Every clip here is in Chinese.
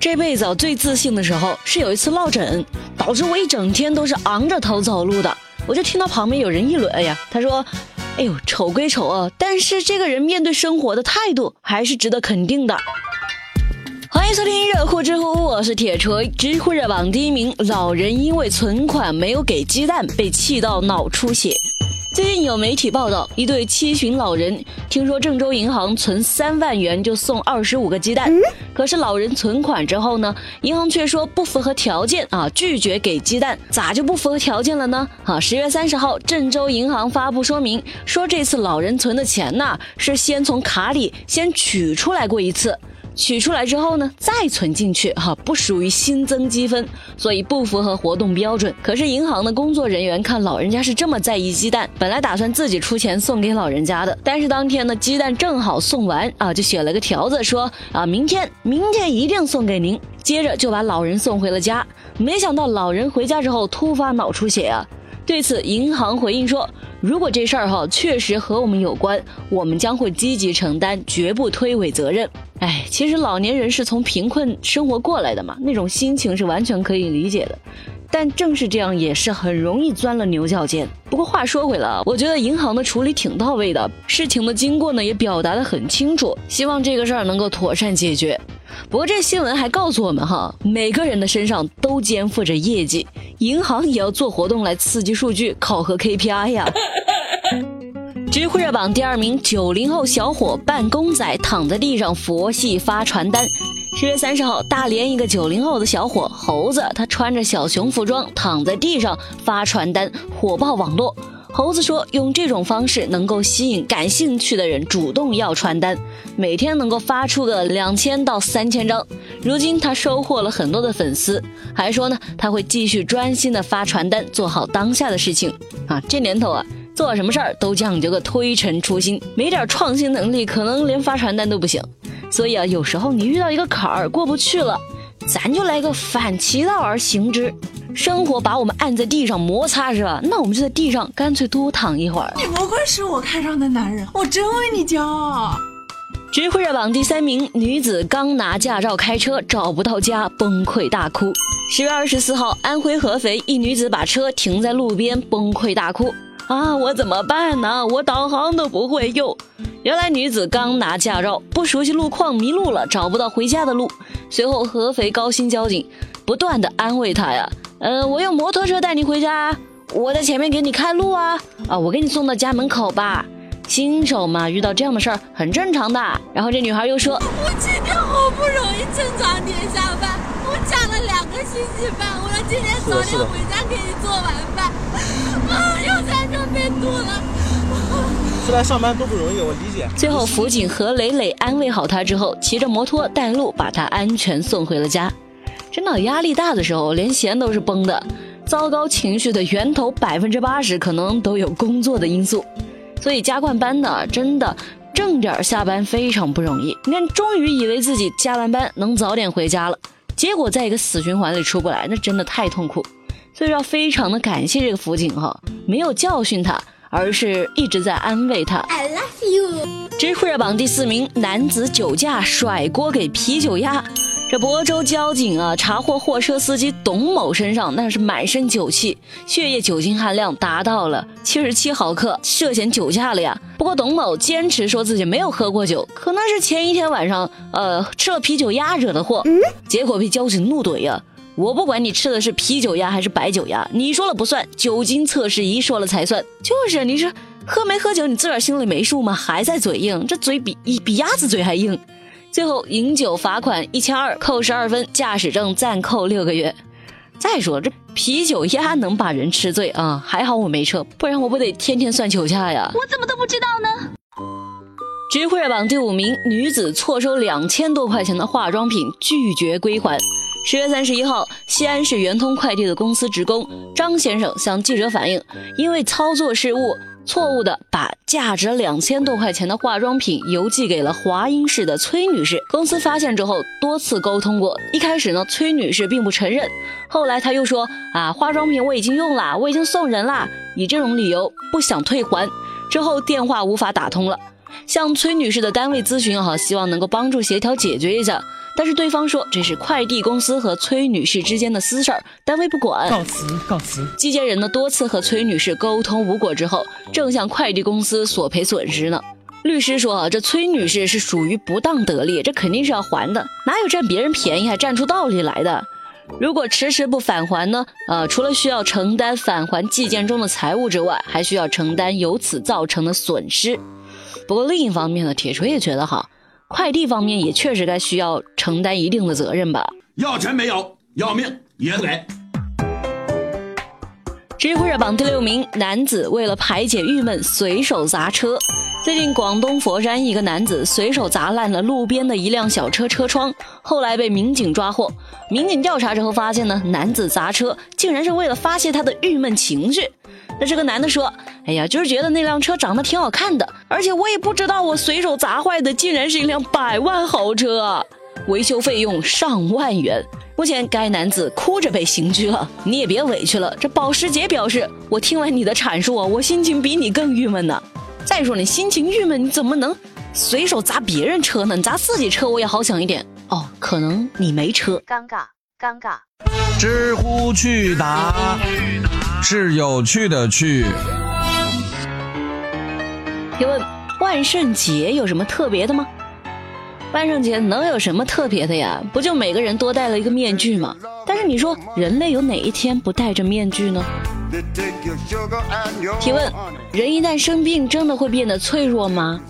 这辈子我最自信的时候是有一次落枕，导致我一整天都是昂着头走路的。我就听到旁边有人议论：“哎呀，他说，哎呦，丑归丑啊，但是这个人面对生活的态度还是值得肯定的。”欢迎收听热乎知乎，我是铁锤。知乎热榜第一名，老人因为存款没有给鸡蛋，被气到脑出血。最近有媒体报道，一对七旬老人听说郑州银行存三万元就送二十五个鸡蛋，可是老人存款之后呢，银行却说不符合条件啊，拒绝给鸡蛋，咋就不符合条件了呢？啊，十月三十号，郑州银行发布说明，说这次老人存的钱呢，是先从卡里先取出来过一次。取出来之后呢，再存进去哈，不属于新增积分，所以不符合活动标准。可是银行的工作人员看老人家是这么在意鸡蛋，本来打算自己出钱送给老人家的，但是当天呢，鸡蛋正好送完啊，就写了个条子说啊，明天明天一定送给您。接着就把老人送回了家，没想到老人回家之后突发脑出血啊。对此，银行回应说，如果这事儿哈确实和我们有关，我们将会积极承担，绝不推诿责任。哎，其实老年人是从贫困生活过来的嘛，那种心情是完全可以理解的。但正是这样，也是很容易钻了牛角尖。不过话说回来，我觉得银行的处理挺到位的，事情的经过呢也表达的很清楚，希望这个事儿能够妥善解决。不过这新闻还告诉我们哈，每个人的身上都肩负着业绩，银行也要做活动来刺激数据，考核 KPI 呀。知乎热榜第二名，九零后小伙扮公仔躺在地上佛系发传单。十月三十号，大连一个九零后的小伙猴子，他穿着小熊服装躺在地上发传单，火爆网络。猴子说，用这种方式能够吸引感兴趣的人主动要传单，每天能够发出个两千到三千张。如今他收获了很多的粉丝，还说呢，他会继续专心的发传单，做好当下的事情。啊，这年头啊。做什么事儿都讲究个推陈出新，没点创新能力，可能连发传单都不行。所以啊，有时候你遇到一个坎儿过不去了，咱就来个反其道而行之。生活把我们按在地上摩擦是吧？那我们就在地上干脆多躺一会儿。你不愧是我看上的男人，我真为你骄傲。知乎热榜第三名，女子刚拿驾照开车找不到家，崩溃大哭。十月二十四号，安徽合肥一女子把车停在路边，崩溃大哭。啊，我怎么办呢？我导航都不会用。原来女子刚拿驾照，不熟悉路况，迷路了，找不到回家的路。随后合肥高新交警不断的安慰她呀，呃，我用摩托车带你回家，我在前面给你开路啊，啊，我给你送到家门口吧。新手嘛，遇到这样的事儿很正常的。然后这女孩又说，我今天好不容易正常点下班，我加了两个星期班，我要今天早点回家给你做晚饭。啊，又在这被堵了。出来上班多不容易，我理解。最后，辅警何磊磊安慰好他之后，骑着摩托带路，把他安全送回了家。真的，压力大的时候，连弦都是崩的。糟糕情绪的源头百分之八十可能都有工作的因素。所以加惯班的真的正点下班非常不容易。你看，终于以为自己加完班能早点回家了，结果在一个死循环里出不来，那真的太痛苦。所以要非常的感谢这个辅警哈，没有教训他，而是一直在安慰他。I love you。知乎热榜第四名，男子酒驾甩锅给啤酒鸭。这亳州交警啊，查获货车司机董某身上那是满身酒气，血液酒精含量达到了七十七毫克，涉嫌酒驾了呀。不过董某坚持说自己没有喝过酒，可能是前一天晚上呃吃了啤酒鸭惹的祸。结果被交警怒怼呀：“我不管你吃的是啤酒鸭还是白酒鸭，你说了不算，酒精测试仪说了才算。就是你说喝没喝酒，你自个儿心里没数吗？还在嘴硬，这嘴比比鸭子嘴还硬。”最后饮酒罚款一千二，扣十二分，驾驶证暂扣六个月。再说这啤酒鸭能把人吃醉啊？还好我没车，不然我不得天天算酒驾呀？我怎么都不知道呢？知乎热榜第五名，女子错收两千多块钱的化妆品，拒绝归还。十月三十一号，西安市圆通快递的公司职工张先生向记者反映，因为操作失误。错误的把价值两千多块钱的化妆品邮寄给了华阴市的崔女士。公司发现之后，多次沟通过。一开始呢，崔女士并不承认。后来她又说：“啊，化妆品我已经用了，我已经送人了，以这种理由不想退还。”之后电话无法打通了，向崔女士的单位咨询哈，希望能够帮助协调解决一下。但是对方说这是快递公司和崔女士之间的私事儿，单位不管。告辞，告辞。寄件人呢多次和崔女士沟通无果之后，正向快递公司索赔损失呢。律师说啊，这崔女士是属于不当得利，这肯定是要还的，哪有占别人便宜还占出道理来的？如果迟迟不返还呢？呃，除了需要承担返还寄件中的财物之外，还需要承担由此造成的损失。不过另一方面呢，铁锤也觉得哈，快递方面也确实该需要承担一定的责任吧。要钱没有，要命也得给。知乎热榜第六名，男子为了排解郁闷，随手砸车。最近，广东佛山一个男子随手砸烂了路边的一辆小车车窗，后来被民警抓获。民警调查之后发现呢，男子砸车竟然是为了发泄他的郁闷情绪。那这个男的说：“哎呀，就是觉得那辆车长得挺好看的，而且我也不知道我随手砸坏的竟然是一辆百万豪车，维修费用上万元。”目前该男子哭着被刑拘了。你也别委屈了。这保时捷表示：“我听完你的阐述啊，我心情比你更郁闷呢。”再说你心情郁闷，你怎么能随手砸别人车呢？你砸自己车，我也好想一点哦。可能你没车，尴尬，尴尬。知乎趣答是有趣的趣。提问：万圣节有什么特别的吗？万圣节能有什么特别的呀？不就每个人多戴了一个面具吗？但是你说人类有哪一天不戴着面具呢？提问：人一旦生病，真的会变得脆弱吗？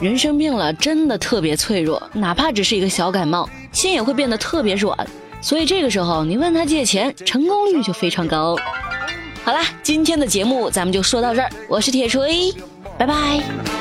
人生病了，真的特别脆弱，哪怕只是一个小感冒，心也会变得特别软。所以这个时候，你问他借钱，成功率就非常高。好啦，今天的节目咱们就说到这儿，我是铁锤，拜拜。